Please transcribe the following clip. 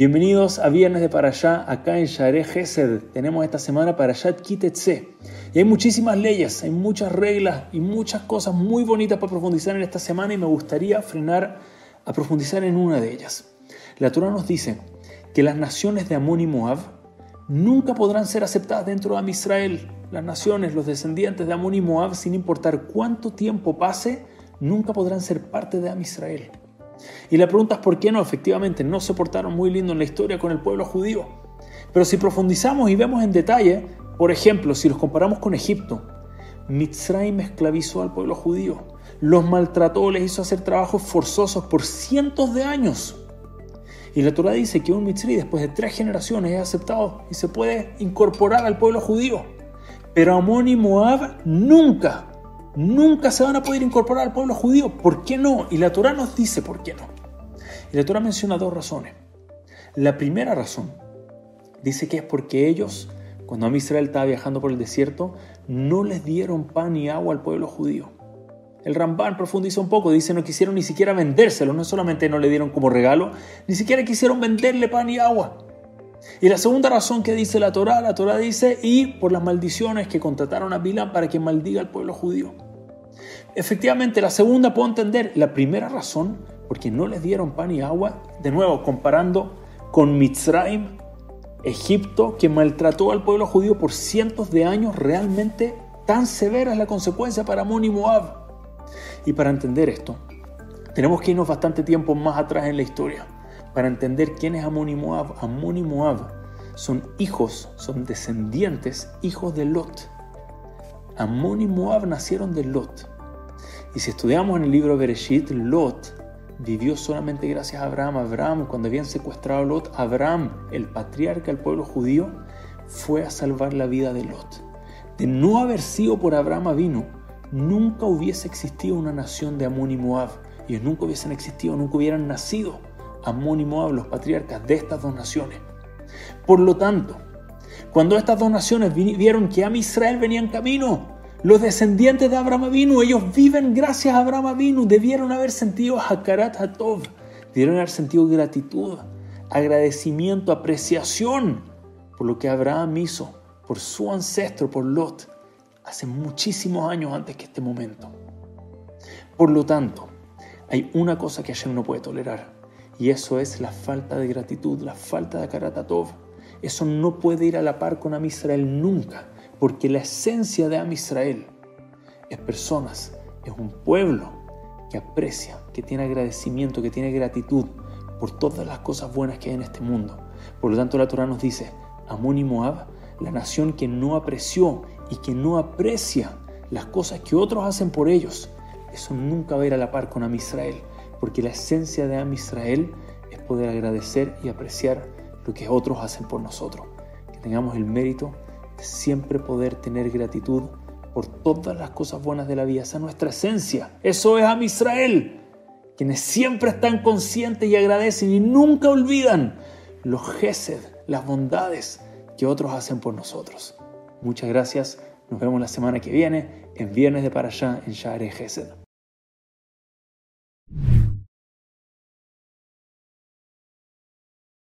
Bienvenidos a Viernes de Parashá, acá en Share Gesed. Tenemos esta semana Parashat Kitetse. Y hay muchísimas leyes, hay muchas reglas y muchas cosas muy bonitas para profundizar en esta semana y me gustaría frenar a profundizar en una de ellas. La Torah nos dice que las naciones de Amón y Moab nunca podrán ser aceptadas dentro de Am Israel. Las naciones, los descendientes de Amón y Moab, sin importar cuánto tiempo pase, nunca podrán ser parte de Am Israel. Y la pregunta es por qué no, efectivamente, no se portaron muy lindo en la historia con el pueblo judío. Pero si profundizamos y vemos en detalle, por ejemplo, si los comparamos con Egipto, Mitzrayim esclavizó al pueblo judío, los maltrató, les hizo hacer trabajos forzosos por cientos de años. Y la Torah dice que un Mitzri después de tres generaciones es aceptado y se puede incorporar al pueblo judío. Pero Amón y Moab nunca nunca se van a poder incorporar al pueblo judío. ¿Por qué no? Y la Torah nos dice por qué no. Y la Torah menciona dos razones. La primera razón dice que es porque ellos, cuando Am Israel estaba viajando por el desierto, no les dieron pan y agua al pueblo judío. El Ramban profundiza un poco, dice no quisieron ni siquiera vendérselo, no solamente no le dieron como regalo, ni siquiera quisieron venderle pan y agua. Y la segunda razón que dice la Torá, la Torá dice, y por las maldiciones que contrataron a Bilán para que maldiga al pueblo judío. Efectivamente, la segunda puedo entender. La primera razón, porque no les dieron pan y agua, de nuevo, comparando con Mitzrayim, Egipto, que maltrató al pueblo judío por cientos de años, realmente tan severa es la consecuencia para Amón y Moab. Y para entender esto, tenemos que irnos bastante tiempo más atrás en la historia para entender quién es Amón y Moab. Amón y Moab son hijos, son descendientes, hijos de Lot. Amón y Moab nacieron de Lot. Y si estudiamos en el libro Bereshit, Lot vivió solamente gracias a Abraham. Abraham, cuando habían secuestrado a Lot, Abraham, el patriarca del pueblo judío, fue a salvar la vida de Lot. De no haber sido por Abraham vino, nunca hubiese existido una nación de Amón y Moab. Ellos nunca hubiesen existido, nunca hubieran nacido. Amón y Moab, los patriarcas de estas dos naciones. Por lo tanto, cuando estas dos naciones vieron que a Israel venía en camino, los descendientes de Abraham vino, ellos viven gracias a Abraham vino, debieron haber sentido Hakarat Hatov, debieron haber sentido gratitud, agradecimiento, apreciación por lo que Abraham hizo, por su ancestro, por Lot, hace muchísimos años antes que este momento. Por lo tanto, hay una cosa que Hashem no puede tolerar, y eso es la falta de gratitud, la falta de Karatatov. Eso no puede ir a la par con Am Israel nunca, porque la esencia de Am Israel es personas, es un pueblo que aprecia, que tiene agradecimiento, que tiene gratitud por todas las cosas buenas que hay en este mundo. Por lo tanto, la Torah nos dice, Amón y Moab, la nación que no apreció y que no aprecia las cosas que otros hacen por ellos, eso nunca va a ir a la par con Am Israel porque la esencia de Am Israel es poder agradecer y apreciar lo que otros hacen por nosotros. Que tengamos el mérito de siempre poder tener gratitud por todas las cosas buenas de la vida. Esa es nuestra esencia. Eso es Am Israel. Quienes siempre están conscientes y agradecen y nunca olvidan los gesed, las bondades que otros hacen por nosotros. Muchas gracias. Nos vemos la semana que viene en Viernes de Para allá en Share Gesed.